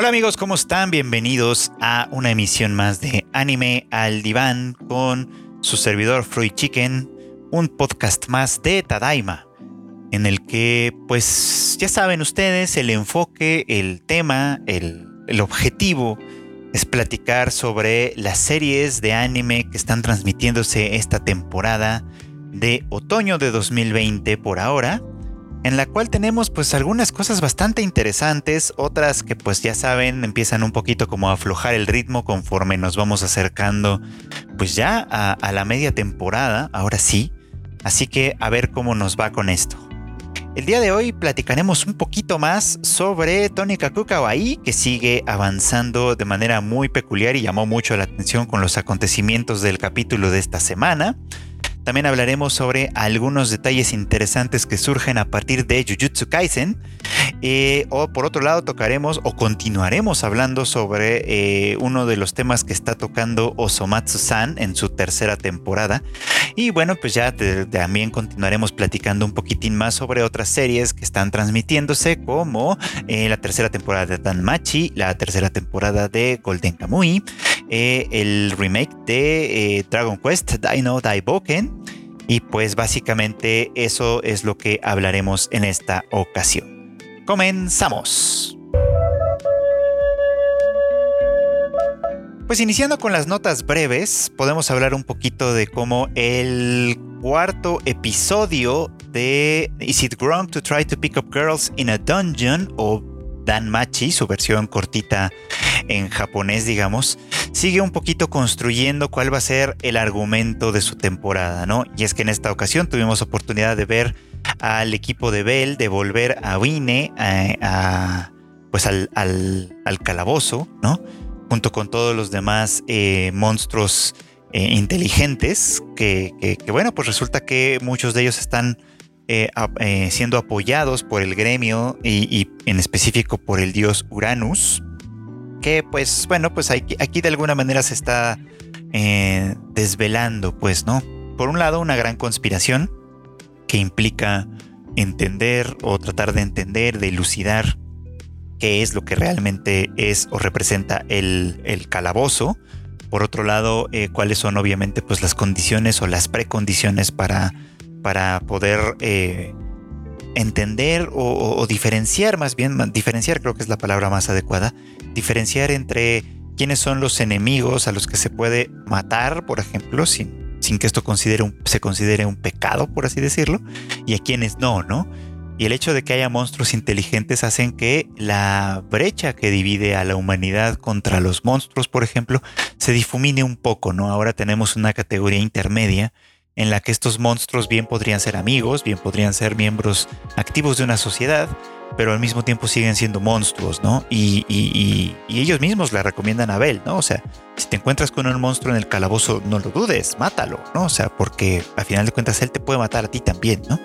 Hola amigos, ¿cómo están? Bienvenidos a una emisión más de Anime al Diván con su servidor Fruit Chicken, un podcast más de Tadaima, en el que, pues ya saben ustedes, el enfoque, el tema, el, el objetivo es platicar sobre las series de anime que están transmitiéndose esta temporada de otoño de 2020 por ahora en la cual tenemos pues algunas cosas bastante interesantes, otras que pues ya saben empiezan un poquito como a aflojar el ritmo conforme nos vamos acercando pues ya a, la media temporada, ahora sí, así que a ver cómo nos va con esto. El día de hoy platicaremos un poquito más sobre Tony Kaku Kawaii, que sigue avanzando de manera muy peculiar y llamó mucho la atención con los acontecimientos del capítulo de esta semana. También hablaremos sobre algunos detalles interesantes que surgen a partir de Jujutsu Kaisen. Eh, o por otro lado tocaremos o continuaremos hablando sobre eh, uno de los temas que está tocando Osomatsu-san en su tercera temporada. Y bueno, pues ya también continuaremos platicando un poquitín más sobre otras series que están transmitiéndose como eh, la tercera temporada de Danmachi, la tercera temporada de Golden Kamui, el remake de Dragon Quest Dino Daiboken y pues básicamente eso es lo que hablaremos en esta ocasión. Comenzamos. Pues iniciando con las notas breves, podemos hablar un poquito de cómo el cuarto episodio de Is It Wrong to Try to Pick Up Girls in a Dungeon o Danmachi, su versión cortita en japonés, digamos, sigue un poquito construyendo cuál va a ser el argumento de su temporada, ¿no? Y es que en esta ocasión tuvimos oportunidad de ver al equipo de Bell de volver a Wine a, pues al, calabozo, ¿no? Junto con todos los demás eh, monstruos eh, inteligentes, que, bueno, pues resulta que muchos de ellos están eh, siendo apoyados por el gremio y, en específico por el dios Uranus, que pues bueno, pues aquí, de alguna manera se está eh, desvelando, pues, ¿no? Por un lado, una gran conspiración que implica entender o tratar de entender, de elucidar qué es lo que realmente es o representa el, el calabozo. Por otro lado, eh, cuáles son obviamente pues las condiciones o las precondiciones para, para poder eh, entender o, diferenciar, más bien, diferenciar creo que es la palabra más adecuada, diferenciar entre quiénes son los enemigos a los que se puede matar, por ejemplo, sin, sin que esto considere se considere un pecado, por así decirlo, y a quienes no, ¿no? Y el hecho de que haya monstruos inteligentes hacen que la brecha que divide a la humanidad contra los monstruos, por ejemplo, se difumine un poco, ¿no? Ahora tenemos una categoría intermedia en la que estos monstruos bien podrían ser amigos, bien podrían ser miembros activos de una sociedad, pero al mismo tiempo siguen siendo monstruos, ¿no? Y, ellos mismos le recomiendan a Bel, ¿no? O sea, si te encuentras con un monstruo en el calabozo, no lo dudes, mátalo, ¿no? O sea, porque al final de cuentas él te puede matar a ti también, ¿no?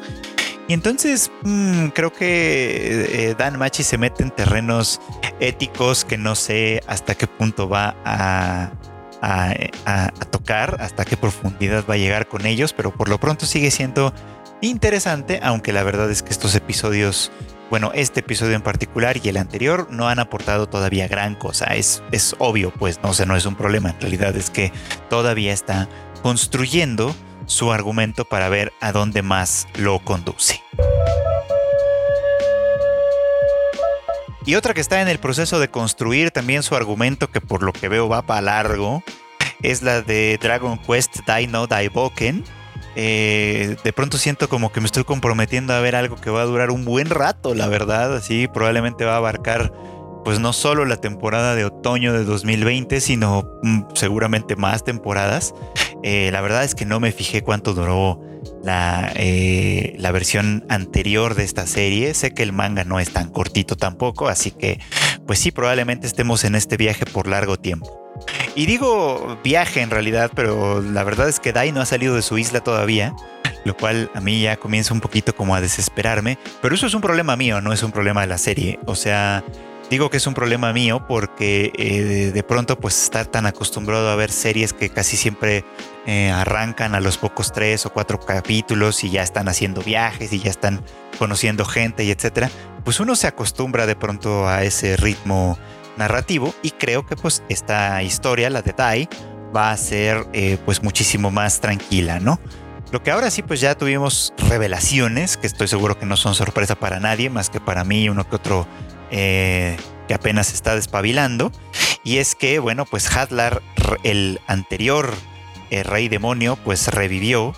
Y entonces mm, creo que eh, Dan Machi se mete en terrenos éticos que no sé hasta qué punto va a, a, tocar, hasta qué profundidad va a llegar con ellos, pero por lo pronto sigue siendo interesante, aunque la verdad es que estos episodios, bueno, este episodio en particular y el anterior no han aportado todavía gran cosa, es, es obvio, pues no, o no es un problema, en realidad es que todavía está construyendo su argumento para ver a dónde más lo conduce. Y otra que está en el proceso de construir también su argumento, que por lo que veo va para largo, es la de Dragon Quest Dino Daiboken. Eh, de pronto siento como que me estoy comprometiendo a ver algo que va a durar un buen rato, la verdad. Así probablemente va a abarcar, pues no solo la temporada de otoño de 2020, sino mm, seguramente más temporadas. Eh, la verdad es que no me fijé cuánto duró la, eh, la versión anterior de esta serie. Sé que el manga no es tan cortito tampoco, así que pues sí, probablemente estemos en este viaje por largo tiempo. Y digo viaje en realidad, pero la verdad es que Dai no ha salido de su isla todavía, lo cual a mí ya comienza un poquito como a desesperarme, pero eso es un problema mío, no es un problema de la serie. O sea, Digo que es un problema mío porque eh, de pronto pues estar tan acostumbrado a ver series que casi siempre eh, arrancan a los pocos tres o cuatro capítulos y ya están haciendo viajes y ya están conociendo gente y etcétera, pues uno se acostumbra de pronto a ese ritmo narrativo y creo que pues esta historia, la de Dai, va a ser eh, pues muchísimo más tranquila, ¿no? Lo que ahora sí pues ya tuvimos revelaciones, que estoy seguro que no son sorpresa para nadie, más que para mí uno que otro eh, que apenas está despabilando, y es que bueno pues Hadlar, el anterior eh, rey demonio, pues revivió,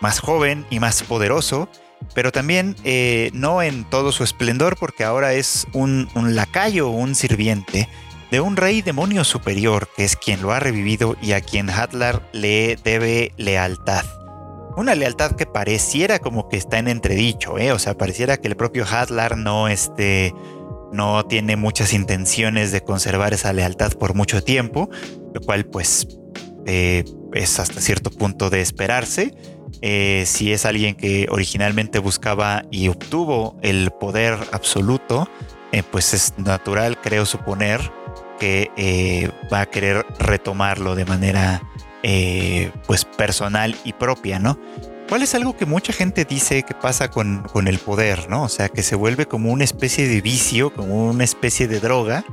más joven y más poderoso, pero también eh, no en todo su esplendor, porque ahora es un, lacayo, un sirviente de un rey demonio superior, que es quien lo ha revivido y a quien Hadlar le debe lealtad. Una lealtad que pareciera como que está en entredicho, ¿eh? o sea, pareciera que el propio Hadlar no, este, no tiene muchas intenciones de conservar esa lealtad por mucho tiempo, lo cual pues eh, es hasta cierto punto de esperarse. Eh, si es alguien que originalmente buscaba y obtuvo el poder absoluto, eh, pues es natural, creo suponer, que va a querer retomarlo de manera pues personal y propia, ¿no? ¿Cuál es algo que mucha gente dice que pasa con, con el poder, ¿no? O sea, que se vuelve como una especie de vicio, como una especie de droga,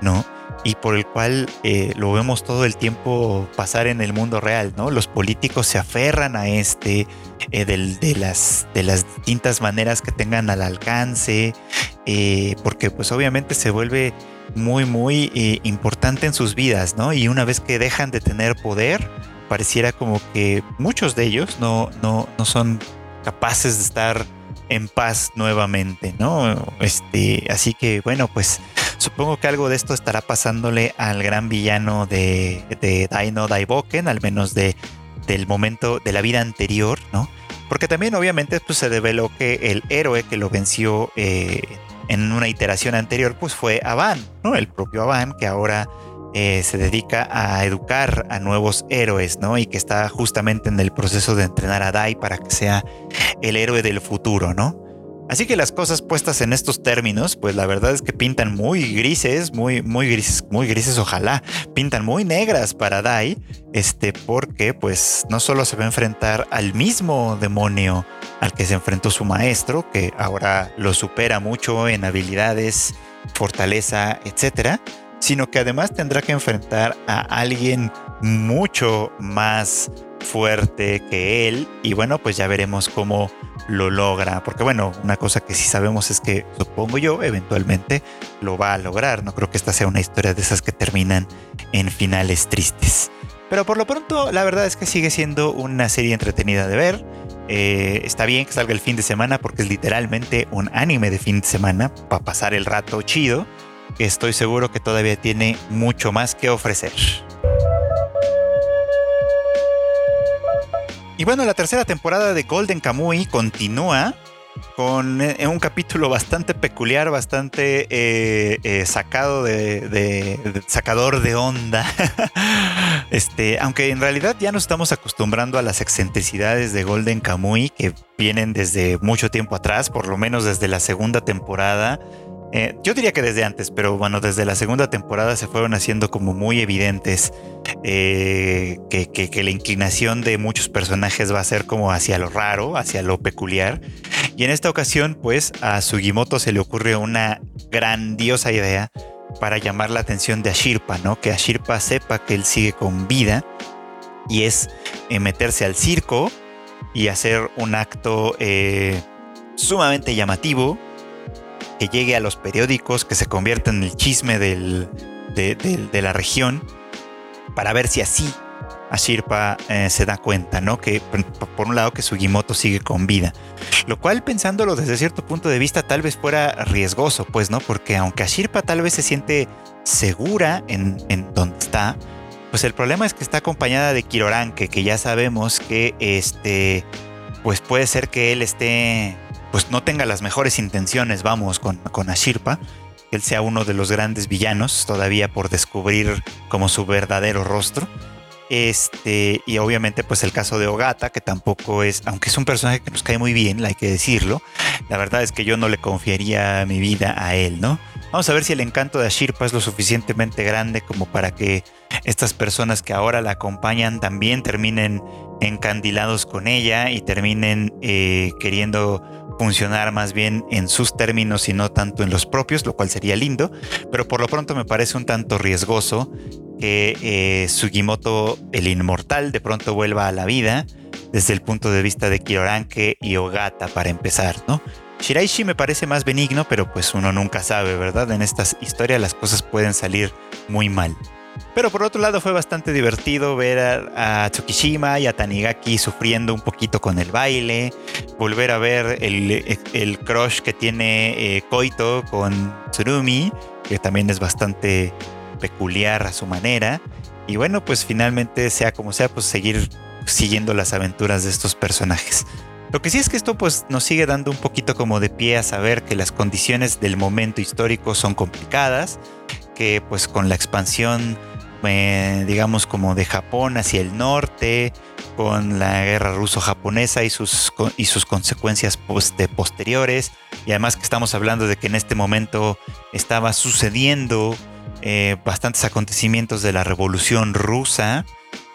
¿no? y por el cual eh, lo vemos todo el tiempo pasar en el mundo real, ¿no? Los políticos se aferran a este eh, de, las, de las distintas maneras que tengan al alcance, eh, porque pues obviamente se vuelve muy, muy importante en sus vidas, ¿no? Y una vez que dejan de tener poder, pareciera como que muchos de ellos no, no, no son capaces de estar en paz nuevamente, ¿no? Este, así que bueno, pues Supongo que algo de esto estará pasándole al gran villano de, de Dino Daiboken, al menos de, del momento de la vida anterior, ¿no? Porque también obviamente pues, se develó que el héroe que lo venció eh, en una iteración anterior pues fue Avan, ¿no? El propio Avan que ahora eh, se dedica a educar a nuevos héroes, ¿no? Y que está justamente en el proceso de entrenar a Dai para que sea el héroe del futuro, ¿no? Así que las cosas puestas en estos términos, pues la verdad es que pintan muy grises, muy, muy grises, muy grises, ojalá, pintan muy negras para Dai, este, porque pues no solo se va a enfrentar al mismo demonio al que se enfrentó su maestro, que ahora lo supera mucho en habilidades, fortaleza, etcétera, sino que además tendrá que enfrentar a alguien mucho más fuerte que él. Y bueno pues ya veremos cómo lo logra. Porque bueno una cosa que sí sabemos es que supongo yo eventualmente lo va a lograr. No creo que esta sea una historia de esas que terminan en finales tristes. Pero por lo pronto la verdad es que sigue siendo una serie entretenida de ver. Eh, está bien que salga el fin de semana porque es literalmente un anime de fin de semana para pasar el rato chido que estoy seguro que todavía tiene mucho más que ofrecer. Y bueno, la tercera temporada de Golden Kamuy continúa con eh, un capítulo bastante peculiar, bastante eh, eh, sacado de, sacador de onda. este, aunque en realidad ya nos estamos acostumbrando a las excentricidades de Golden Kamuy que vienen desde mucho tiempo atrás, por lo menos desde la segunda temporada eh, yo diría que desde antes, pero bueno, desde la segunda temporada se fueron haciendo como muy evidentes eh, que, la inclinación de muchos personajes va a ser como hacia lo raro, hacia lo peculiar. Y en esta ocasión, pues a Sugimoto se le ocurre una grandiosa idea para llamar la atención de Ashirpa, ¿no? Que Ashirpa sepa que él sigue con vida y es eh, meterse al circo y hacer un acto sumamente llamativo que llegue a los periódicos, que se convierta en el chisme de, la región, para ver si así Ashirpa eh, se da cuenta, ¿no? Que por un lado que Sugimoto sigue con vida. Lo cual, pensándolo desde cierto punto de vista, tal vez fuera riesgoso, pues, ¿no? Porque aunque Ashirpa tal vez se siente segura en, donde está, pues el problema es que está acompañada de Kiroranke, que ya sabemos que este, pues puede ser que él esté pues no tenga las mejores intenciones, vamos, con, con Ashirpa, que él sea uno de los grandes villanos, todavía por descubrir como su verdadero rostro. Este, y obviamente, pues el caso de Ogata, que tampoco es, aunque es un personaje que nos cae muy bien, hay que decirlo, la verdad es que yo no le confiaría mi vida a él, ¿no? Vamos a ver si el encanto de Ashirpa es lo suficientemente grande como para que estas personas que ahora la acompañan también terminen encandilados con ella y terminen eh, queriendo funcionar más bien en sus términos y no tanto en los propios, lo cual sería lindo, pero por lo pronto me parece un tanto riesgoso que eh, Sugimoto, el inmortal, de pronto vuelva a la vida desde el punto de vista de Kiroranke y Ogata para empezar, ¿no? Shiraishi me parece más benigno, pero pues uno nunca sabe, ¿verdad? En estas historias las cosas pueden salir muy mal. Pero por otro lado fue bastante divertido ver a, Tsukishima y a Tanigaki sufriendo un poquito con el baile, volver a ver el, crush que tiene eh, Koito con Tsurumi, que también es bastante peculiar a su manera. Y bueno, pues finalmente sea como sea, pues seguir siguiendo las aventuras de estos personajes. Lo que sí es que esto pues nos sigue dando un poquito como de pie a saber que las condiciones del momento histórico son complicadas, que pues con la expansión eh, digamos como de Japón hacia el norte, con la guerra ruso-japonesa y sus, y sus consecuencias posteriores, y además que estamos hablando de que en este momento estaba sucediendo eh, bastantes acontecimientos de la revolución rusa,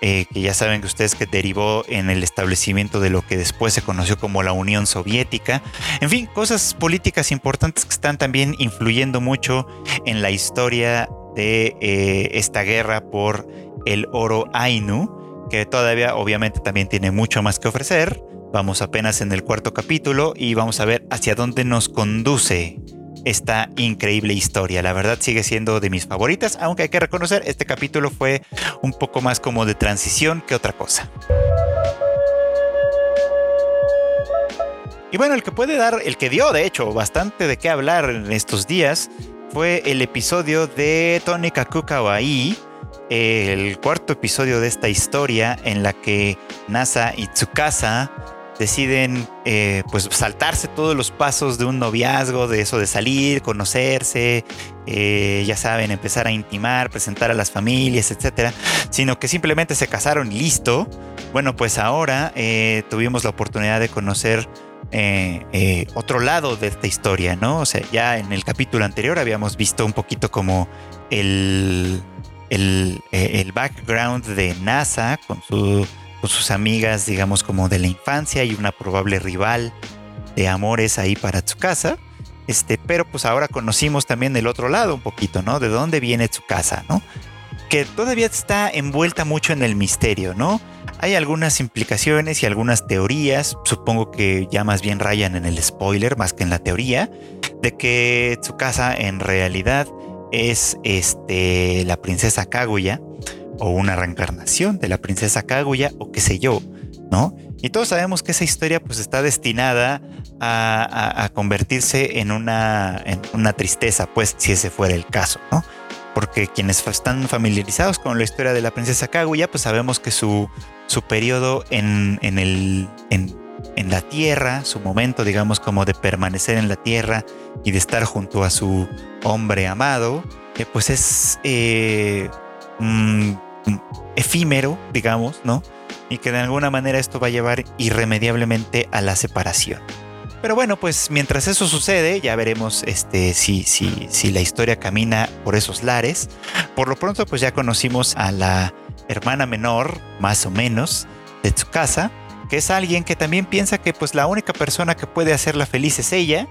eh, que ya saben que ustedes que derivó en el establecimiento de lo que después se conoció como la Unión Soviética. En fin, cosas políticas importantes que están también influyendo mucho en la historia de eh, esta guerra por el oro Ainu, que todavía obviamente también tiene mucho más que ofrecer. Vamos apenas en el cuarto capítulo y vamos a ver hacia dónde nos conduce esta increíble historia. La verdad sigue siendo de mis favoritas, aunque hay que reconocer, este capítulo fue un poco más como de transición que otra cosa. Y bueno, el que puede dar, el que dio de hecho bastante de qué hablar en estos días, fue el episodio de Tony Kakukawaii, el cuarto episodio de esta historia en la que Nasa y Tsukasa deciden eh, pues saltarse todos los pasos de un noviazgo, de eso de salir, conocerse, eh, ya saben, empezar a intimar, presentar a las familias, etcétera, sino que simplemente se casaron y listo. Bueno, pues ahora eh, tuvimos la oportunidad de conocer otro lado de esta historia, ¿no? O sea, ya en el capítulo anterior habíamos visto un poquito como el, el, eh, background de NASA con, sus amigas, digamos, como de la infancia y una probable rival de amores ahí para Tsukasa. Este, pero pues ahora conocimos también el otro lado un poquito, ¿no? De dónde viene Tsukasa, ¿no? Que todavía está envuelta mucho en el misterio, ¿no? Hay algunas implicaciones y algunas teorías, supongo que ya más bien rayan en el spoiler más que en la teoría, de que Tsukasa en realidad es este, la princesa Kaguya o una reencarnación de la princesa Kaguya o qué sé yo, ¿no? Y todos sabemos que esa historia pues está destinada a, convertirse en una, en una tristeza, pues si ese fuera el caso, ¿no? porque quienes están familiarizados con la historia de la princesa Kaguya, pues sabemos que su, su periodo en, el, en, la tierra, su momento, digamos, como de permanecer en la tierra y de estar junto a su hombre amado, eh, pues es eh, mm, efímero, digamos, ¿no? Y que de alguna manera esto va a llevar irremediablemente a la separación. Pero bueno, pues mientras eso sucede, ya veremos este, si, si, si la historia camina por esos lares. Por lo pronto, pues ya conocimos a la hermana menor, más o menos, de Tsukasa, que es alguien que también piensa que pues la única persona que puede hacerla feliz es ella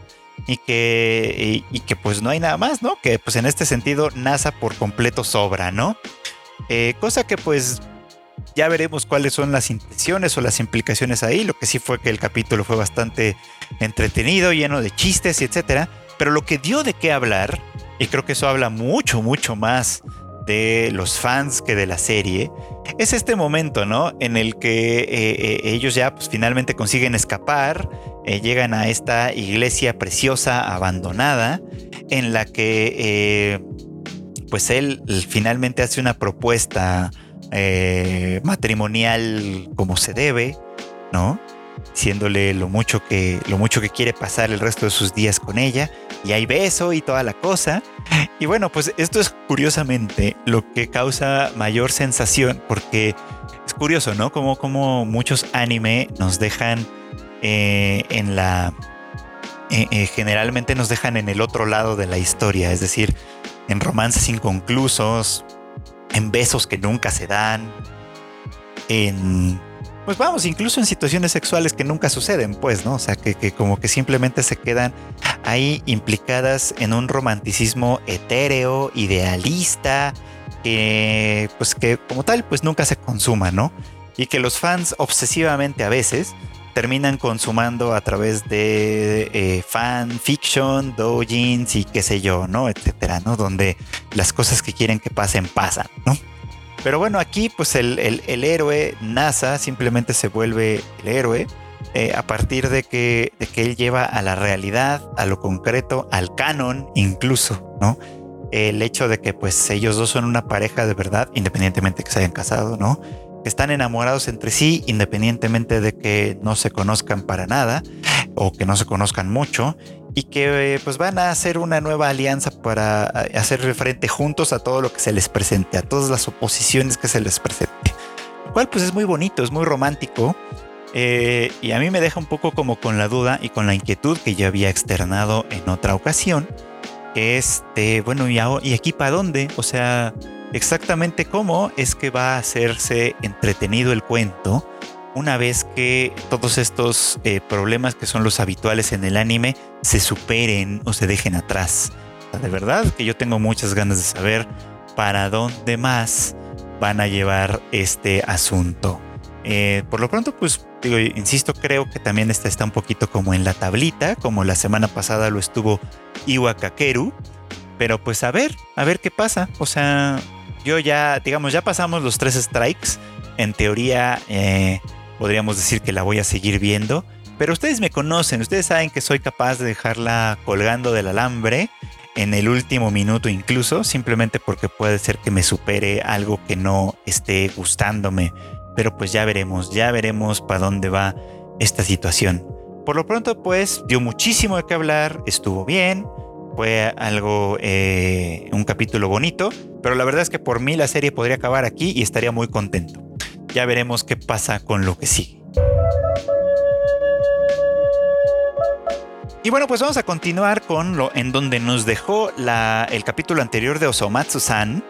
y que, y, que pues no hay nada más, ¿no? Que pues en este sentido NASA por completo sobra, ¿no? Eh, cosa que pues ya veremos cuáles son las intenciones o las implicaciones ahí. Lo que sí fue que el capítulo fue bastante entretenido, lleno de chistes etcétera. Pero lo que dio de qué hablar, y creo que eso habla mucho, mucho más de los fans que de la serie, es este momento, ¿no? En el que eh, eh, ellos ya pues, finalmente consiguen escapar, llegan a esta iglesia preciosa, abandonada, en la que pues él finalmente hace una propuesta matrimonial como se debe, ¿no? Diciéndole lo mucho que lo mucho que quiere pasar el resto de sus días con ella y hay beso y toda la cosa. Y bueno, pues esto es curiosamente lo que causa mayor sensación porque es curioso, ¿no? Como, como muchos anime nos dejan eh, en la... Eh, eh, generalmente nos dejan en el otro lado de la historia, es decir, en romances inconclusos, en besos que nunca se dan, en pues vamos, incluso en situaciones sexuales que nunca suceden, pues, ¿no? O sea, que, que, como que simplemente se quedan ahí implicadas en un romanticismo etéreo, idealista, que pues que como tal, pues nunca se consuma, ¿no? Y que los fans obsesivamente a veces terminan consumando a través de eh, fan fiction, doujins y qué sé yo, ¿no? Etcétera, ¿no? Donde las cosas que quieren que pasen, pasan, ¿no? Pero bueno, aquí pues el, héroe NASA simplemente se vuelve el héroe eh, a partir de que, que él lleva a la realidad, a lo concreto, al canon incluso, ¿no? El hecho de que pues ellos dos son una pareja de verdad, independientemente de que se hayan casado, ¿no? Que están enamorados entre sí, independientemente de que no se conozcan para nada o que no se conozcan mucho y que pues van a hacer una nueva alianza para hacer frente juntos a todo lo que se les presente, a todas las oposiciones que se les presente. Lo cual pues es muy bonito, es muy romántico eh, y a mí me deja un poco como con la duda y con la inquietud que ya había externado en otra ocasión, que es de, bueno, ¿y, ¿y aquí para dónde? O sea, exactamente cómo es que va a hacerse entretenido el cuento una vez que todos estos eh, problemas que son los habituales en el anime se superen o se dejen atrás. de verdad que yo tengo muchas ganas de saber para dónde más van a llevar este asunto. Eh, por lo pronto, pues digo, insisto, creo que también está, está un poquito como en la tablita, como la semana pasada lo estuvo Iwa Kakeru. Pero pues a ver, a ver qué pasa. O sea, yo ya, digamos, ya pasamos los tres strikes. En teoría, eh, podríamos decir que la voy a seguir viendo. Pero ustedes me conocen, ustedes saben que soy capaz de dejarla colgando del alambre en el último minuto incluso, simplemente porque puede ser que me supere algo que no esté gustándome. Pero pues ya veremos, ya veremos para dónde va esta situación. Por lo pronto pues dio muchísimo de qué hablar, estuvo bien, fue algo, eh, un capítulo bonito, pero la verdad es que por mí la serie podría acabar aquí y estaría muy contento ya veremos qué pasa con lo que sigue. Y bueno, pues vamos a continuar con lo en donde nos dejó el capítulo anterior de Osomatsu-san.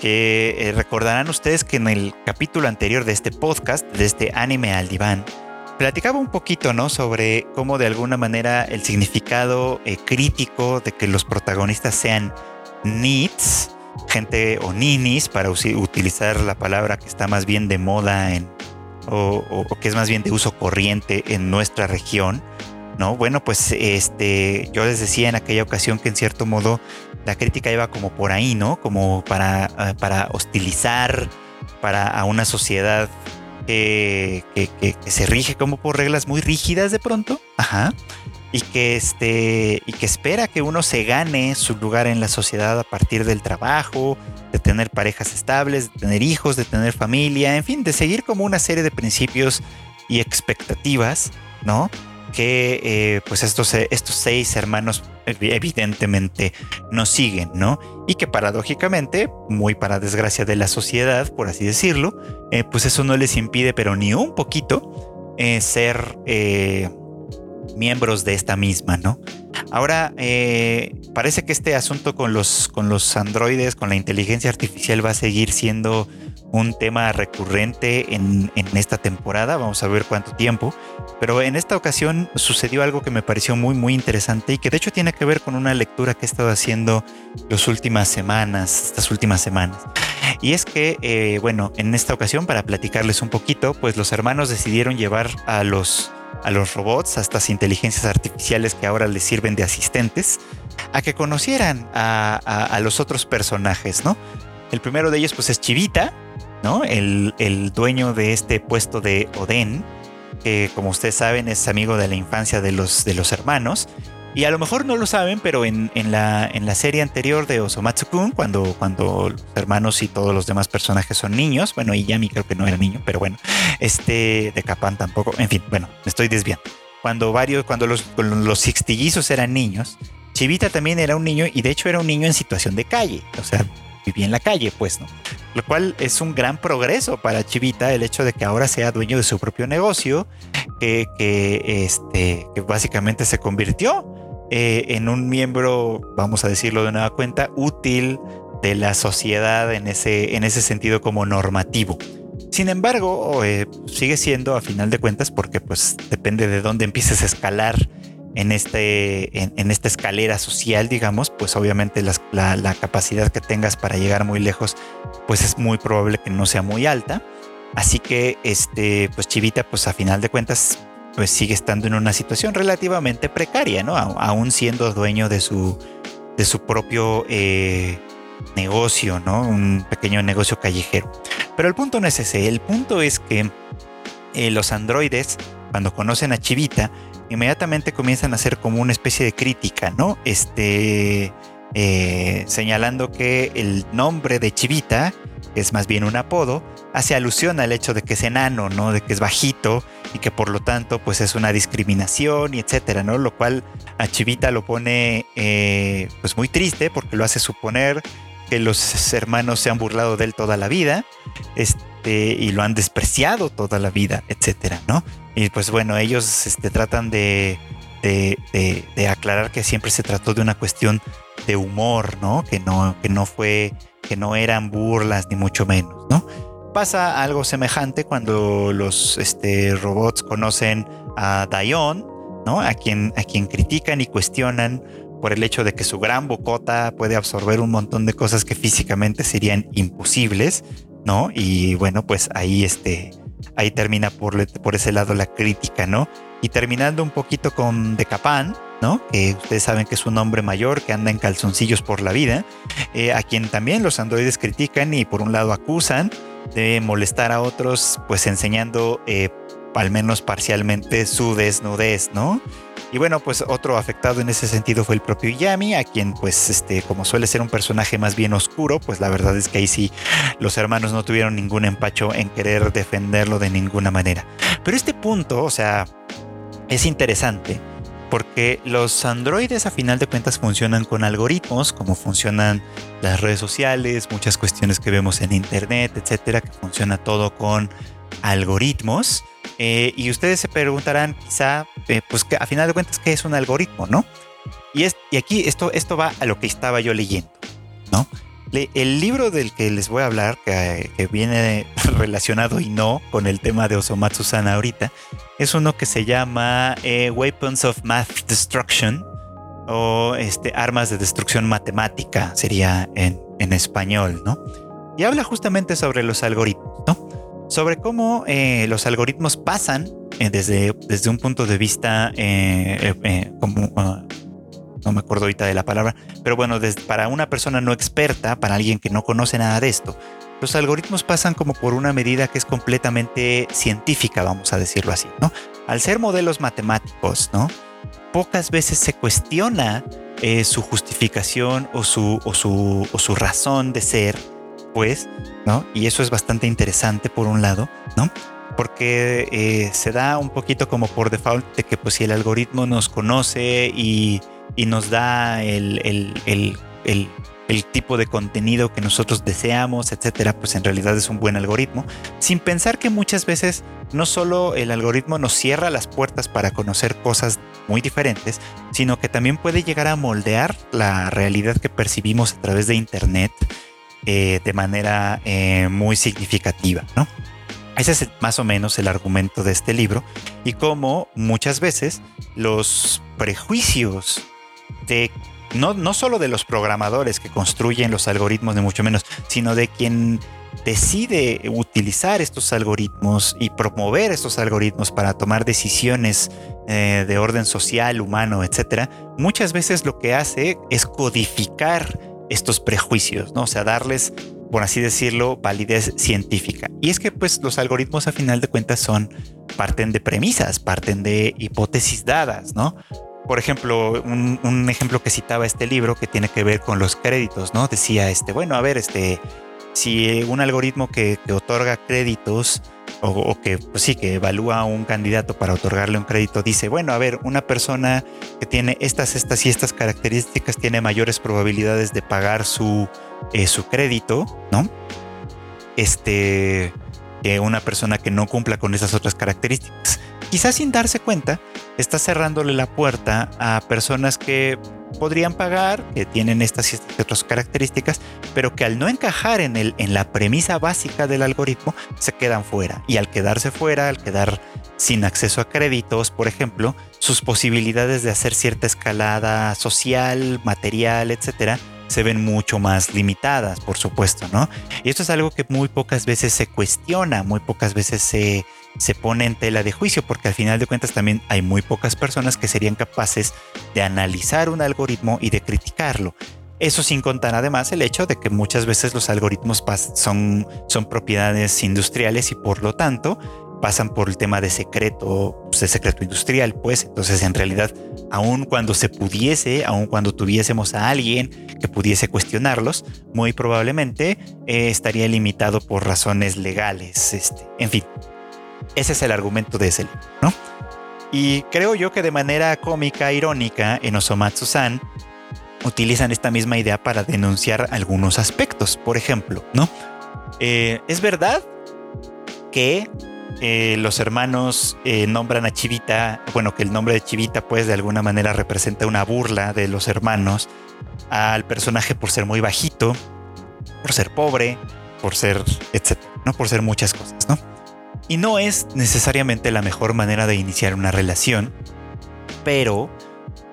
Que eh, recordarán ustedes que en el capítulo anterior de este podcast, de este anime al diván, platicaba un poquito, ¿no? Sobre cómo de alguna manera el significado eh, crítico de que los protagonistas sean needs gente o ninis, para utilizar la palabra que está más bien de moda en, o, que es más bien de uso corriente en nuestra región, ¿no? Bueno, pues este, yo les decía en aquella ocasión que en cierto modo la crítica iba como por ahí, ¿no? Como para, ah, para hostilizar para a una sociedad que, se rige como por reglas muy rígidas de pronto. Ajá y que este y que espera que uno se gane su lugar en la sociedad a partir del trabajo, de tener parejas estables, de tener hijos, de tener familia, en fin, de seguir como una serie de principios y expectativas, ¿no? Que eh, pues estos, estos seis hermanos evidentemente no siguen, ¿no? Y que paradójicamente, muy para desgracia de la sociedad, por así decirlo, eh, pues eso no les impide, pero ni un poquito, eh, ser miembros de esta misma, ¿no? Ahora, eh, parece que este asunto con los, con los androides, con la inteligencia artificial va a seguir siendo un tema recurrente en, esta temporada, vamos a ver cuánto tiempo, pero en esta ocasión sucedió algo que me pareció muy muy interesante y que de hecho tiene que ver con una lectura que he estado haciendo las últimas semanas, estas últimas semanas. Y es que, eh, bueno, en esta ocasión, para platicarles un poquito, pues los hermanos decidieron llevar a los a los robots, a estas inteligencias artificiales que ahora les sirven de asistentes, a que conocieran a, los otros personajes, ¿no? El primero de ellos pues es Chivita, El, el dueño de este puesto de Oden, que como ustedes saben es amigo de la infancia de los, de los hermanos y a lo mejor no lo saben, pero en, la, en la serie anterior de Osomatsu-kun, cuando, cuando los hermanos y todos los demás personajes son niños, bueno, y Yami creo que no era niño, pero bueno, este de Kapan tampoco, en fin, bueno, me estoy desviando. Cuando varios, cuando los, los eran niños, Chivita también era un niño y de hecho era un niño en situación de calle, o sea, vivía en la calle, pues, ¿no? Lo cual es un gran progreso para Chivita el hecho de que ahora sea dueño de su propio negocio, que, este, que básicamente se convirtió eh, en un miembro, vamos a decirlo de nueva cuenta, útil de la sociedad en ese, en ese sentido como normativo. Sin embargo, eh, sigue siendo a final de cuentas porque pues depende de dónde empieces a escalar en, este, en, esta escalera social, digamos, pues obviamente la, capacidad que tengas para llegar muy lejos, pues es muy probable que no sea muy alta. Así que, este, pues Chivita, pues a final de cuentas, pues sigue estando en una situación relativamente precaria, ¿no? aún siendo dueño de su, de su propio eh, negocio, ¿no? Un pequeño negocio callejero. Pero el punto no es ese, el punto es que eh, los androides, cuando conocen a Chivita, inmediatamente comienzan a hacer como una especie de crítica, ¿no? Este, eh, señalando que el nombre de Chivita, es más bien un apodo, hace alusión al hecho de que es enano, ¿no? De que es bajito y que por lo tanto pues es una discriminación y etcétera, ¿no? Lo cual a Chivita lo pone eh, pues muy triste porque lo hace suponer que los hermanos se han burlado de él toda la vida este, y lo han despreciado toda la vida, etcétera, ¿no? Y pues bueno, ellos este, tratan de, de, aclarar que siempre se trató de una cuestión de humor, ¿no? Que no, que no fue, que no eran burlas ni mucho menos, ¿no? Pasa algo semejante cuando los este, robots conocen a Dion, ¿no? A quien, a quien critican y cuestionan por el hecho de que su gran bocota puede absorber un montón de cosas que físicamente serían imposibles, ¿no? Y bueno, pues ahí este, ahí termina por, por ese lado la crítica, ¿no? Y terminando un poquito con Decapan, ¿no? Que ustedes saben que es un hombre mayor que anda en calzoncillos por la vida, eh, a quien también los androides critican y por un lado acusan de molestar a otros, pues enseñando eh, al menos parcialmente su desnudez, ¿no? Y bueno, pues otro afectado en ese sentido fue el propio Yami, a quien pues este, como suele ser un personaje más bien oscuro, pues la verdad es que ahí sí los hermanos no tuvieron ningún empacho en querer defenderlo de ninguna manera. Pero este punto, o sea, es interesante porque los androides a final de cuentas funcionan con algoritmos, como funcionan las redes sociales, muchas cuestiones que vemos en internet, etcétera, que funciona todo con algoritmos. Eh, y ustedes se preguntarán quizá, eh, pues a final de cuentas, ¿qué es un algoritmo, no? Y, es, y aquí esto, esto va a lo que estaba yo leyendo, ¿no? el libro del que les voy a hablar, que, viene relacionado y no con el tema de Osomatsu-sana ahorita, es uno que se llama eh, Weapons of Math Destruction o este, Armas de Destrucción Matemática, sería en, en español, ¿no? Y habla justamente sobre los algoritmos, ¿no? Sobre cómo eh, los algoritmos pasan eh, desde, desde un punto de vista eh, como ah, no me acuerdo ahorita de la palabra, pero bueno, para una persona no experta, para alguien que no conoce nada de esto, los algoritmos pasan como por una medida que es completamente científica, vamos a decirlo así, ¿no? Al ser modelos matemáticos, ¿no? Pocas veces se cuestiona su justificación o su, o su, o su razón de ser pues, ¿no? Y eso es bastante interesante por un lado, ¿no? Porque eh, se da un poquito como por default de que pues si el algoritmo nos conoce y, nos da el, el, tipo de contenido que nosotros deseamos, etcétera, pues en realidad es un buen algoritmo, sin pensar que muchas veces no solo el algoritmo nos cierra las puertas para conocer cosas muy diferentes, sino que también puede llegar a moldear la realidad que percibimos a través de Internet eh, de manera eh, muy significativa, ¿no? Ese es más o menos el argumento de este libro y cómo muchas veces los prejuicios de no, no solo de los programadores que construyen los algoritmos, ni mucho menos, sino de quien decide utilizar estos algoritmos y promover estos algoritmos para tomar decisiones eh, de orden social, humano, etcétera, muchas veces lo que hace es codificar estos prejuicios, ¿no? O sea, darles, por así decirlo, validez científica. Y es que pues los algoritmos a final de cuentas son, parten de premisas, parten de hipótesis dadas, ¿no? Por ejemplo, un, ejemplo que citaba este libro que tiene que ver con los créditos, ¿no? Decía, este, bueno, a ver, este, si un algoritmo que, que otorga créditos o, que pues sí, que evalúa a un candidato para otorgarle un crédito, dice, bueno, a ver, una persona que tiene estas, estas y estas características tiene mayores probabilidades de pagar su, eh, su crédito, ¿no? Este, que una persona que no cumpla con esas otras características. quizás sin darse cuenta, está cerrándole la puerta a personas que podrían pagar, que tienen estas y otras características, pero que al no encajar en, el, en la premisa básica del algoritmo, se quedan fuera. Y al quedarse fuera, al quedar sin acceso a créditos, por ejemplo, sus posibilidades de hacer cierta escalada social, material, etcétera, se ven mucho más limitadas, por supuesto, ¿no? Y esto es algo que muy pocas veces se cuestiona, muy pocas veces se, se pone en tela de juicio, porque al final de cuentas también hay muy pocas personas que serían capaces de analizar un algoritmo y de criticarlo. Eso sin contar además el hecho de que muchas veces los algoritmos son, son propiedades industriales y por lo tanto pasan por el tema de secreto, de secreto industrial, pues entonces en realidad, aun cuando se pudiese, aun cuando tuviésemos a alguien que pudiese cuestionarlos, muy probablemente eh, estaría limitado por razones legales. Este, en fin, ese es el argumento de ese libro, ¿no? Y creo yo que de manera cómica, irónica, en Osomatsu-san utilizan esta misma idea para denunciar algunos aspectos. Por ejemplo, ¿no? Eh, es verdad que eh, los hermanos eh, nombran a Chivita, bueno, que el nombre de Chivita pues de alguna manera representa una burla de los hermanos al personaje por ser muy bajito, por ser pobre, por ser, etcétera, ¿no? Por ser muchas cosas, ¿no? Y no es necesariamente la mejor manera de iniciar una relación, pero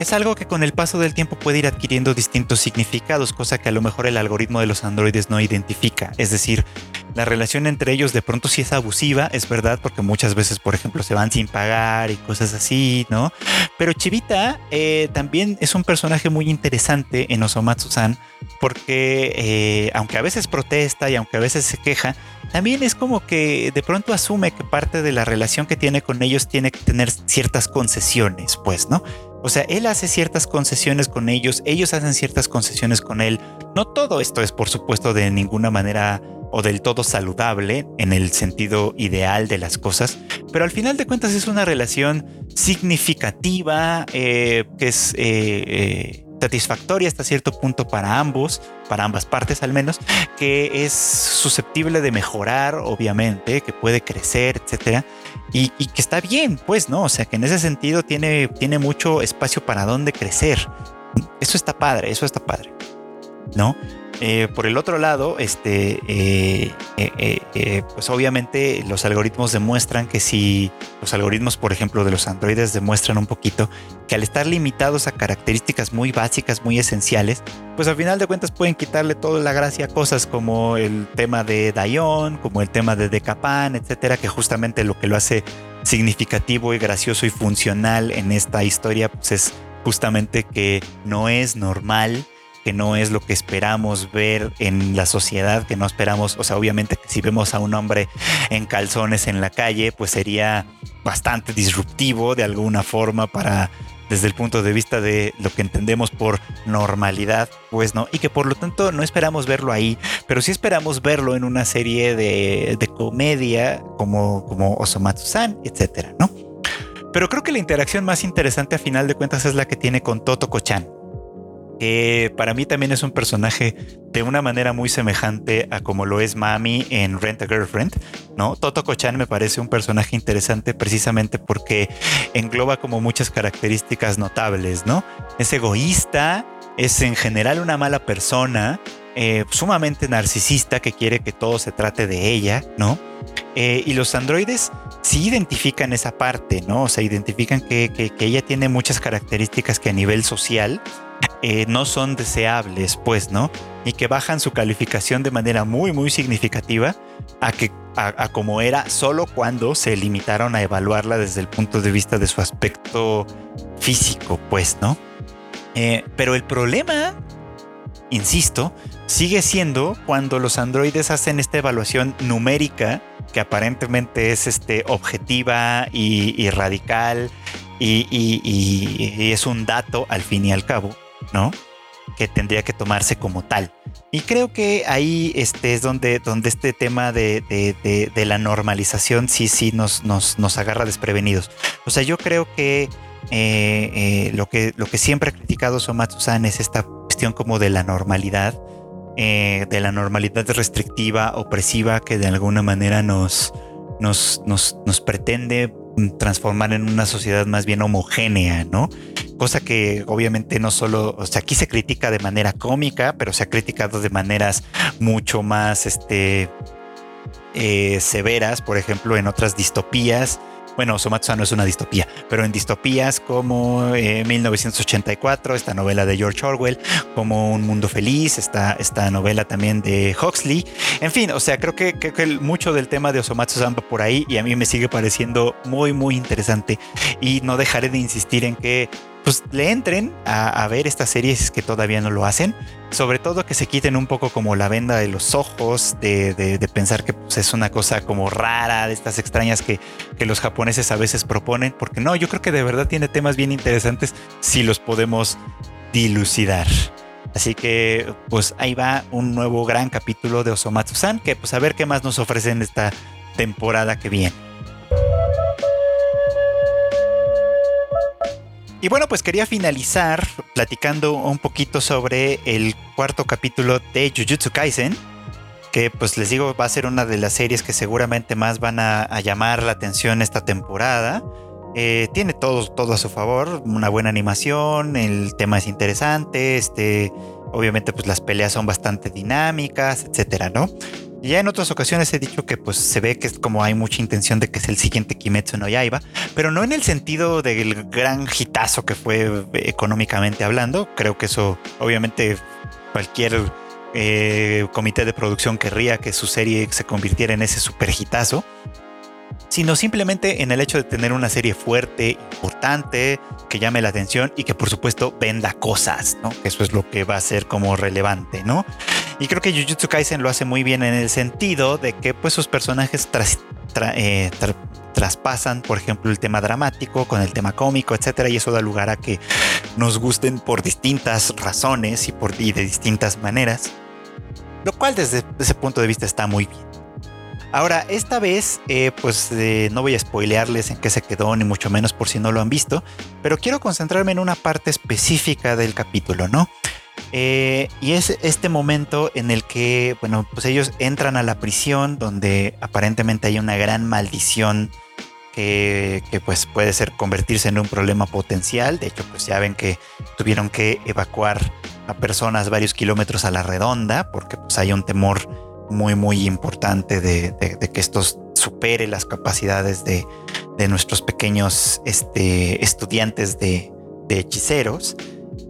es algo que con el paso del tiempo puede ir adquiriendo distintos significados, cosa que a lo mejor el algoritmo de los androides no identifica. Es decir, la relación entre ellos de pronto sí es abusiva, es verdad, porque muchas veces, por ejemplo, se van sin pagar y cosas así, ¿no? Pero Chivita eh, también es un personaje muy interesante en Osomatsu-san, porque eh, aunque a veces protesta y aunque a veces se queja, también es como que de pronto asume que parte de la relación que tiene con ellos tiene que tener ciertas concesiones, pues, ¿no? O sea, él hace ciertas concesiones con ellos, ellos hacen ciertas concesiones con él. No todo esto es, por supuesto, de ninguna manera o del todo saludable en el sentido ideal de las cosas, pero al final de cuentas es una relación significativa, eh, que es eh, eh, satisfactoria hasta cierto punto para ambos, para ambas partes al menos, que es susceptible de mejorar, obviamente, que puede crecer, etcétera, y, que está bien, pues, ¿no? O sea, que en ese sentido tiene, tiene mucho espacio para dónde crecer. Eso está padre, eso está padre, ¿no? Eh, por el otro lado, este, eh, eh, pues obviamente los algoritmos demuestran que si los algoritmos, por ejemplo, de los androides demuestran un poquito que al estar limitados a características muy básicas, muy esenciales, pues al final de cuentas pueden quitarle toda la gracia a cosas como el tema de Dion, como el tema de Decapan, etcétera, que justamente lo que lo hace significativo y gracioso y funcional en esta historia, pues es justamente que no es normal que no es lo que esperamos ver en la sociedad, que no esperamos, o sea, obviamente si vemos a un hombre en calzones en la calle, pues sería bastante disruptivo de alguna forma para desde el punto de vista de lo que entendemos por normalidad, pues no, y que por lo tanto no esperamos verlo ahí, pero sí esperamos verlo en una serie de, comedia como, como Osomatsu-san, etcétera, ¿no? Pero creo que la interacción más interesante a final de cuentas es la que tiene con Toto Kochan que para mí también es un personaje de una manera muy semejante a como lo es Mami en Rent a Girlfriend, ¿no? Toto Kochan me parece un personaje interesante precisamente porque engloba como muchas características notables, ¿no? Es egoísta, es en general una mala persona, eh, sumamente narcisista que quiere que todo se trate de ella, ¿no? Eh, y los androides sí identifican esa parte, ¿no? O sea, identifican que ella tiene muchas características que a nivel social eh, no son deseables, pues, ¿no? Y que bajan su calificación de manera muy, muy significativa a, que, a, como era solo cuando se limitaron a evaluarla desde el punto de vista de su aspecto físico, pues, ¿no? Eh, pero el problema, insisto, sigue siendo cuando los androides hacen esta evaluación numérica que aparentemente es este, objetiva y, radical y, y, es un dato al fin y al cabo, ¿no? Que tendría que tomarse como tal. Y creo que ahí este es donde, donde este tema de, la normalización sí, sí nos, nos, agarra desprevenidos. O sea, yo creo que, eh, eh, lo que lo que siempre ha criticado Somatsu-san es esta cuestión como de la normalidad, eh, de la normalidad restrictiva, opresiva, que de alguna manera nos, nos, nos, nos pretende transformar en una sociedad más bien homogénea, ¿no? Cosa que obviamente no solo, o sea, aquí se critica de manera cómica, pero se ha criticado de maneras mucho más, este, eh, severas, por ejemplo, en otras distopías bueno, Somatsu no es una distopía, pero en distopías como 1984, eh, esta novela de George Orwell, como Un Mundo Feliz, esta, esta novela también de Huxley. En fin, o sea, creo que, mucho del tema de Osomatsu va por ahí y a mí me sigue pareciendo muy, muy interesante. Y no dejaré de insistir en que pues le entren a, ver estas series que todavía no lo hacen. Sobre todo que se quiten un poco como la venda de los ojos, de, pensar que pues, es una cosa como rara, de estas extrañas que, que, los japoneses a veces proponen. Porque no, yo creo que de verdad tiene temas bien interesantes si los podemos dilucidar. Así que pues ahí va un nuevo gran capítulo de Osomatsu-san, que pues a ver qué más nos ofrecen esta temporada que viene. Y bueno, pues quería finalizar platicando un poquito sobre el cuarto capítulo de Jujutsu Kaisen, que pues les digo va a ser una de las series que seguramente más van a, llamar la atención esta temporada. Eh, tiene todo, todo a su favor, una buena animación, el tema es interesante, este, obviamente pues las peleas son bastante dinámicas, etcétera, ¿no? Ya en otras ocasiones he dicho que pues se ve que es como hay mucha intención de que es el siguiente Kimetsu no Yaiba, pero no en el sentido del gran hitazo que fue eh, económicamente hablando. Creo que eso obviamente cualquier eh, comité de producción querría que su serie se convirtiera en ese super hitazo sino simplemente en el hecho de tener una serie fuerte, importante, que llame la atención y que por supuesto venda cosas, ¿no? Eso es lo que va a ser como relevante, ¿no? Y creo que Jujutsu Kaisen lo hace muy bien en el sentido de que pues sus personajes eh, traspasan, por ejemplo, el tema dramático con el tema cómico, etcétera, y eso da lugar a que nos gusten por distintas razones y, por, y de distintas maneras, lo cual desde ese punto de vista está muy bien. Ahora, esta vez, eh, pues eh, no voy a spoilearles en qué se quedó, ni mucho menos por si no lo han visto, pero quiero concentrarme en una parte específica del capítulo, ¿no? Eh, y es este momento en el que, bueno, pues ellos entran a la prisión donde aparentemente hay una gran maldición que, pues puede ser convertirse en un problema potencial. De hecho, pues ya ven que tuvieron que evacuar a personas varios kilómetros a la redonda porque pues hay un temor muy, muy importante de, que esto supere las capacidades de, nuestros pequeños este, estudiantes de, hechiceros.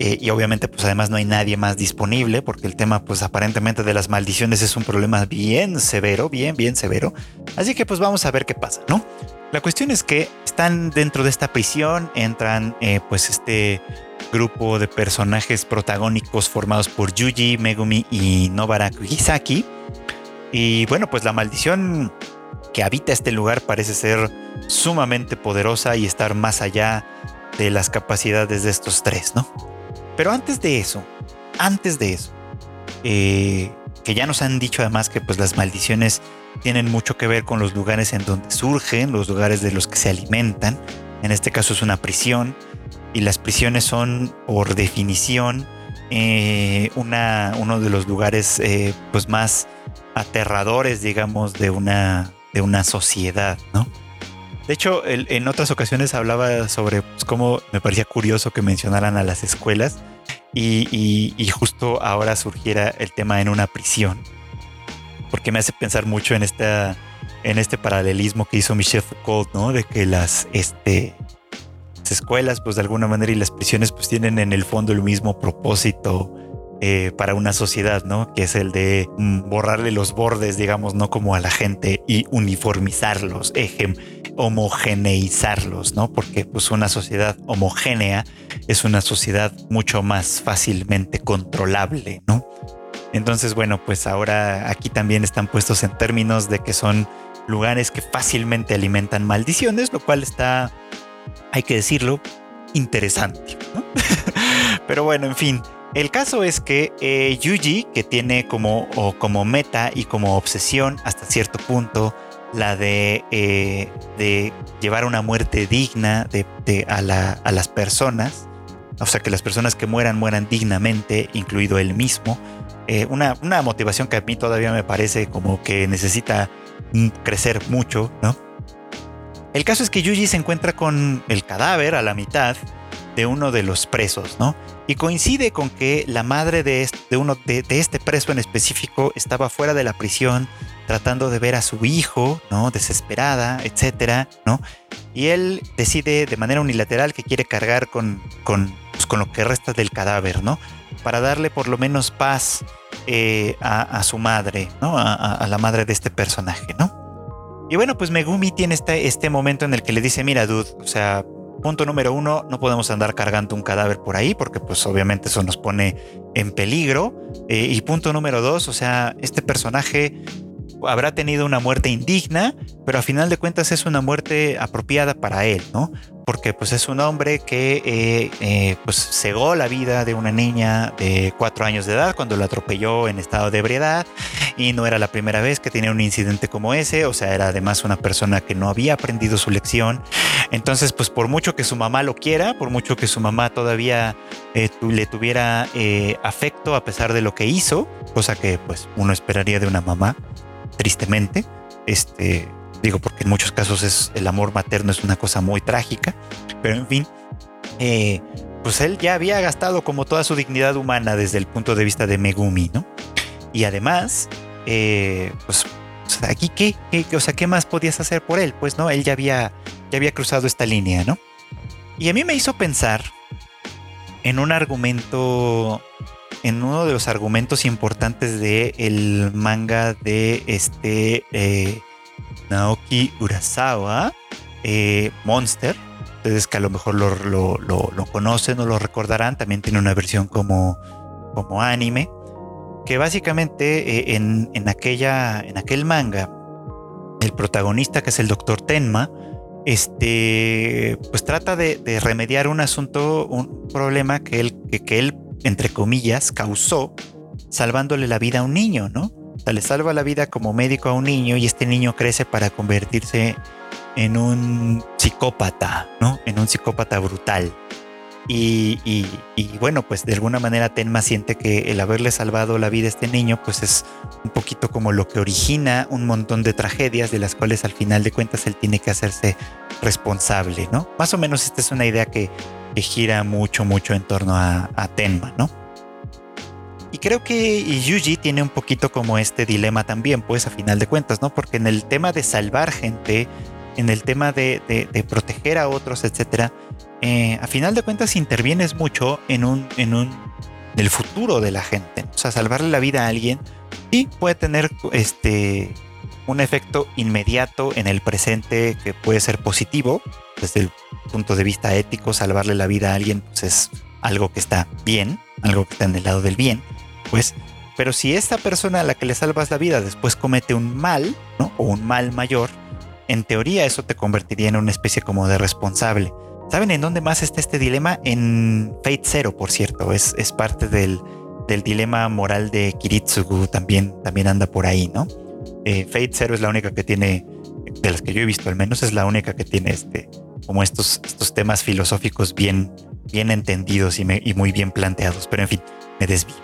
Eh, y obviamente, pues además no hay nadie más disponible porque el tema, pues aparentemente de las maldiciones es un problema bien severo, bien, bien severo. Así que pues vamos a ver qué pasa, ¿no? La cuestión es que están dentro de esta prisión, entran eh, pues este grupo de personajes protagónicos formados por Yuji, Megumi y Nobara Kugisaki y bueno, pues la maldición que habita este lugar parece ser sumamente poderosa y estar más allá de las capacidades de estos tres, ¿no? Pero antes de eso, antes de eso, eh, que ya nos han dicho además que pues las maldiciones tienen mucho que ver con los lugares en donde surgen, los lugares de los que se alimentan. En este caso es una prisión y las prisiones son por definición eh, una, uno de los lugares eh, pues más aterradores, digamos, de una, de una sociedad, ¿no? De hecho, en otras ocasiones hablaba sobre pues, cómo me parecía curioso que mencionaran a las escuelas y, justo ahora surgiera el tema en una prisión, porque me hace pensar mucho en, esta, en este paralelismo que hizo Michel Foucault, ¿no? De que las, este, las escuelas, pues de alguna manera, y las prisiones, pues tienen en el fondo el mismo propósito eh, para una sociedad, ¿no? Que es el de mm, borrarle los bordes, digamos, no como a la gente y uniformizarlos, ejem, homogeneizarlos, ¿no? Porque pues una sociedad homogénea es una sociedad mucho más fácilmente controlable, ¿no? Entonces, bueno, pues ahora aquí también están puestos en términos de que son lugares que fácilmente alimentan maldiciones, lo cual está, hay que decirlo, interesante. ¿no? Pero bueno, en fin, el caso es que eh, Yuji, que tiene como, como meta y como obsesión hasta cierto punto la de, eh, llevar una muerte digna a, las personas, o sea, que las personas que mueran mueran dignamente, incluido él mismo, eh, una, una motivación que a mí todavía me parece como que necesita crecer mucho, ¿no? El caso es que Yuji se encuentra con el cadáver a la mitad de uno de los presos, ¿no? Y coincide con que la madre de este, uno de, este preso en específico estaba fuera de la prisión tratando de ver a su hijo, ¿no? Desesperada, etcétera, ¿no? Y él decide de manera unilateral que quiere cargar con, con, pues, con lo que resta del cadáver, ¿no? Para darle por lo menos paz eh, a, su madre, ¿no? A, la madre de este personaje, ¿no? Y bueno, pues Megumi tiene este, este momento en el que le dice, mira, dude, o sea, Punto número uno, no podemos andar cargando un cadáver por ahí porque pues obviamente eso nos pone en peligro. Eh, y punto número dos, o sea, este personaje habrá tenido una muerte indigna, pero a final de cuentas es una muerte apropiada para él, ¿no? Porque pues es un hombre que eh, eh, pues cegó la vida de una niña de cuatro años de edad cuando la atropelló en estado de ebriedad y no era la primera vez que tenía un incidente como ese, o sea, era además una persona que no había aprendido su lección. Entonces, pues por mucho que su mamá lo quiera, por mucho que su mamá todavía eh, le tuviera afecto a pesar de lo que hizo, cosa que pues uno esperaría de una mamá, tristemente. Este, digo, porque en muchos casos es, el amor materno es una cosa muy trágica, pero en fin, eh, pues él ya había gastado como toda su dignidad humana desde el punto de vista de Megumi, ¿no? Y además, eh, pues, aquí ¿qué, o sea, ¿qué más podías hacer por él? Pues no, él ya había, ya había cruzado esta línea, ¿no? Y a mí me hizo pensar en un argumento en uno de los argumentos importantes del el manga de este eh, Naoki Urasawa, eh, Monster. Ustedes que a lo mejor lo, conocen o lo recordarán, también tiene una versión como, como anime, que básicamente eh, en, aquella, en aquel manga, el protagonista, que es el doctor Tenma, este, pues trata de, remediar un asunto, un problema que él, que él entre comillas, causó salvándole la vida a un niño, ¿no? O sea, le salva la vida como médico a un niño y este niño crece para convertirse en un psicópata, ¿no? En un psicópata brutal. Y, bueno, pues de alguna manera Tenma siente que el haberle salvado la vida a este niño, pues es un poquito como lo que origina un montón de tragedias de las cuales al final de cuentas él tiene que hacerse responsable, ¿no? Más o menos esta es una idea que, gira mucho, mucho en torno a, Tenma, ¿no? Y creo que Yuji tiene un poquito como este dilema también, pues a final de cuentas, ¿no? Porque en el tema de salvar gente, en el tema de, proteger a otros, etcétera, eh, a final de cuentas intervienes mucho en un, el futuro de la gente. O sea, salvarle la vida a alguien y puede tener este un efecto inmediato en el presente que puede ser positivo desde el punto de vista ético, salvarle la vida a alguien pues es algo que está bien, algo que está en el lado del bien, pues, pero si esta persona a la que le salvas la vida después comete un mal, ¿no? O un mal mayor, en teoría eso te convertiría en una especie como de responsable. ¿Saben en dónde más está este dilema? En Fate Zero, por cierto, es, es parte del, del dilema moral de Kiritsugu, también, también anda por ahí, ¿no? Eh, Fate Zero es la única que tiene, de las que yo he visto al menos, es la única que tiene este, como estos, estos temas filosóficos bien, bien entendidos y, muy bien planteados. Pero en fin, me desvío.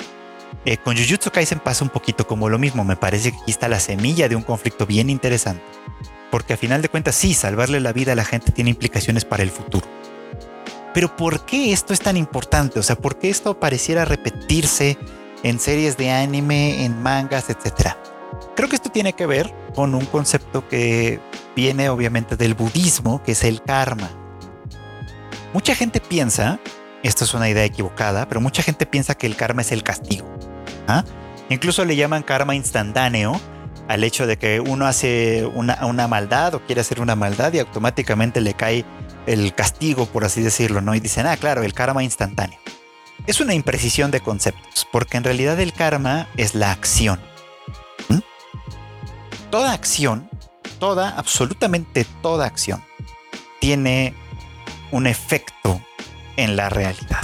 Eh, con Jujutsu Kaisen pasa un poquito como lo mismo. Me parece que aquí está la semilla de un conflicto bien interesante. Porque a final de cuentas, sí, salvarle la vida a la gente tiene implicaciones para el futuro. Pero ¿por qué esto es tan importante? O sea, ¿por qué esto pareciera repetirse en series de anime, en mangas, etcétera? Creo que esto tiene que ver con un concepto que viene obviamente del budismo, que es el karma. Mucha gente piensa, esto es una idea equivocada, pero mucha gente piensa que el karma es el castigo. ¿ah? Incluso le llaman karma instantáneo al hecho de que uno hace una, una, maldad o quiere hacer una maldad y automáticamente le cae el castigo, por así decirlo, ¿no? Y dicen, ah, claro, el karma instantáneo. Es una imprecisión de conceptos, porque en realidad el karma es la acción toda acción, toda, absolutamente toda acción, tiene un efecto en la realidad.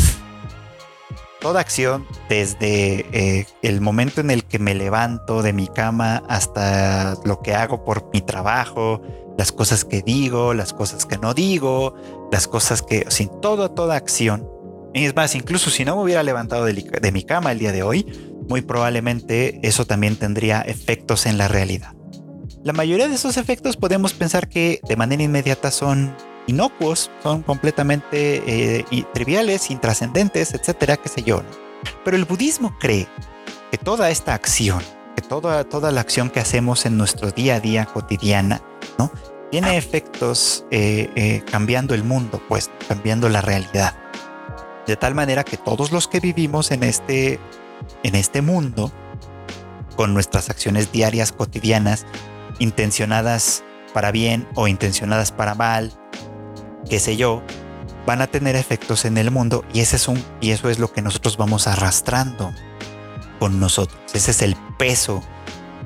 Toda acción, desde eh, el momento en el que me levanto de mi cama hasta lo que hago por mi trabajo, las cosas que digo, las cosas que no digo, las cosas que, sin todo, toda acción. es más, incluso si no me hubiera levantado de mi cama el día de hoy, muy probablemente eso también tendría efectos en la realidad. la mayoría de esos efectos podemos pensar que de manera inmediata son inocuos, son completamente eh, triviales, intrascendentes, etcétera, qué sé yo. Pero el budismo cree que toda esta acción, que toda, toda la acción que hacemos en nuestro día a día cotidiana, ¿no? tiene efectos eh, eh, cambiando el mundo, pues cambiando la realidad. De tal manera que todos los que vivimos en este, en este mundo, con nuestras acciones diarias cotidianas, intencionadas para bien o intencionadas para mal, qué sé yo, van a tener efectos en el mundo y ese es un y eso es lo que nosotros vamos arrastrando con nosotros. Ese es el peso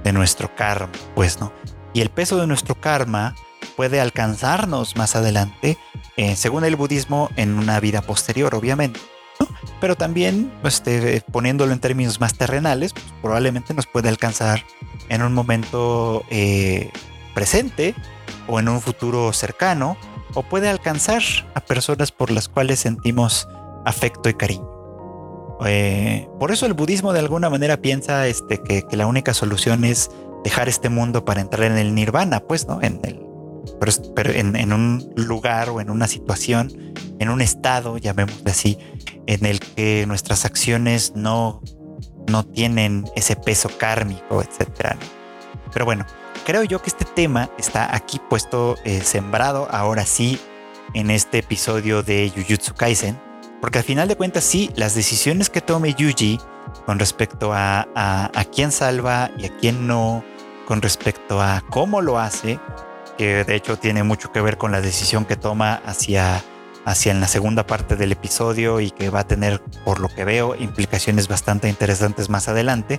de nuestro karma, pues, ¿no? Y el peso de nuestro karma puede alcanzarnos más adelante, eh, según el budismo, en una vida posterior, obviamente. Pero también, este, poniéndolo en términos más terrenales, pues, probablemente nos puede alcanzar en un momento eh, presente o en un futuro cercano, o puede alcanzar a personas por las cuales sentimos afecto y cariño. Eh, por eso el budismo de alguna manera piensa este, que, la única solución es dejar este mundo para entrar en el nirvana, pues, ¿no? En el, pero, en, un lugar o en una situación, en un estado, llamémosle así, en el que nuestras acciones no, no tienen ese peso kármico, etc. Pero bueno, creo yo que este tema está aquí puesto, eh, sembrado ahora sí en este episodio de Jujutsu Kaisen, porque al final de cuentas sí, las decisiones que tome Yuji con respecto a, a quién salva y a quién no, con respecto a cómo lo hace, que de hecho tiene mucho que ver con la decisión que toma hacia, hacia en la segunda parte del episodio y que va a tener, por lo que veo, implicaciones bastante interesantes más adelante.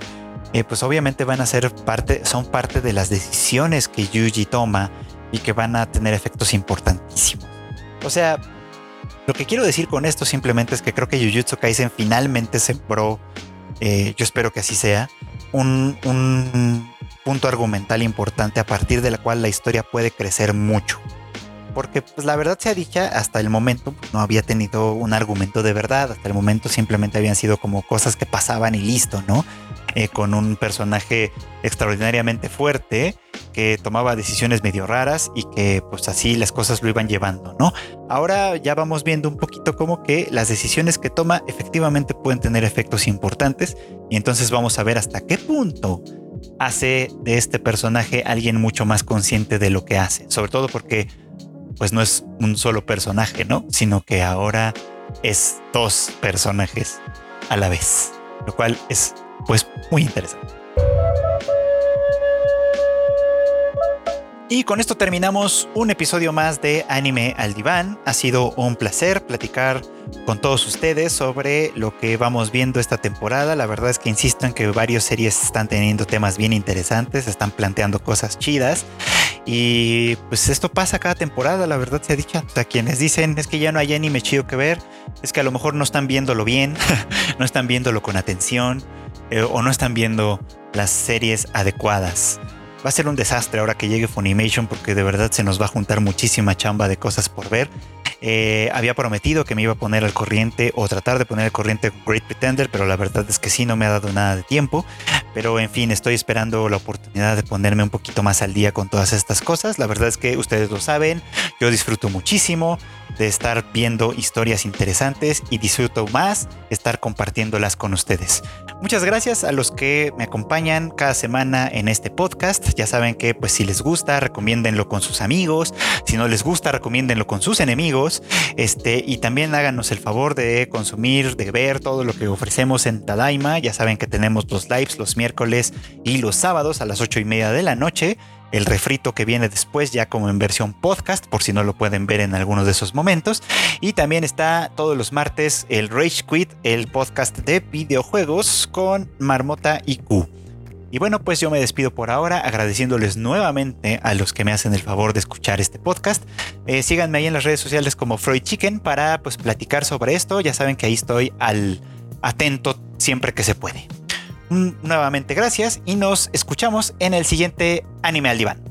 Eh, pues obviamente van a ser parte, son parte de las decisiones que Yuji toma y que van a tener efectos importantísimos. O sea, lo que quiero decir con esto simplemente es que creo que Jujutsu Kaisen finalmente sembró, eh, yo espero que así sea, un, un punto argumental importante a partir de la cual la historia puede crecer mucho. Porque pues la verdad sea dicha, hasta el momento pues, no había tenido un argumento de verdad, hasta el momento simplemente habían sido como cosas que pasaban y listo, ¿no? Eh, con un personaje extraordinariamente fuerte que tomaba decisiones medio raras y que pues así las cosas lo iban llevando, ¿no? Ahora ya vamos viendo un poquito como que las decisiones que toma efectivamente pueden tener efectos importantes y entonces vamos a ver hasta qué punto hace de este personaje alguien mucho más consciente de lo que hace, sobre todo porque pues no es un solo personaje, ¿no? Sino que ahora es dos personajes a la vez, lo cual es pues muy interesante. Y con esto terminamos un episodio más de Anime al Diván. Ha sido un placer platicar con todos ustedes sobre lo que vamos viendo esta temporada. La verdad es que insisto en que varias series están teniendo temas bien interesantes, están planteando cosas chidas. Y pues esto pasa cada temporada, la verdad se ha dicho. O sea, quienes dicen es que ya no hay anime chido que ver, es que a lo mejor no están viéndolo bien, no están viéndolo con atención eh, o no están viendo las series adecuadas va a ser un desastre ahora que llegue Funimation porque de verdad se nos va a juntar muchísima chamba de cosas por ver. Eh, había prometido que me iba a poner al corriente o tratar de poner al corriente Great Pretender, pero la verdad es que sí, no me ha dado nada de tiempo. Pero en fin, estoy esperando la oportunidad de ponerme un poquito más al día con todas estas cosas. La verdad es que ustedes lo saben, yo disfruto muchísimo de estar viendo historias interesantes y disfruto más estar compartiéndolas con ustedes. Muchas gracias a los que me acompañan cada semana en este podcast. Ya saben que pues si les gusta, recomiéndenlo con sus amigos. Si no les gusta, recomiéndenlo con sus enemigos. Este, y también háganos el favor de consumir, de ver todo lo que ofrecemos en Tadaima. Ya saben que tenemos los lives los miércoles y los sábados a las ocho y media de la noche. El refrito que viene después ya como en versión podcast por si no lo pueden ver en algunos de esos momentos. Y también está todos los martes el Rage Quit el podcast de videojuegos con Marmota y Q. Y bueno pues yo me despido por ahora agradeciéndoles nuevamente a los que me hacen el favor de escuchar este podcast. Eh, síganme ahí en las redes sociales como Freud Chicken para pues platicar sobre esto. Ya saben que ahí estoy al atento siempre que se puede nuevamente gracias y nos escuchamos en el siguiente Anime al Diván.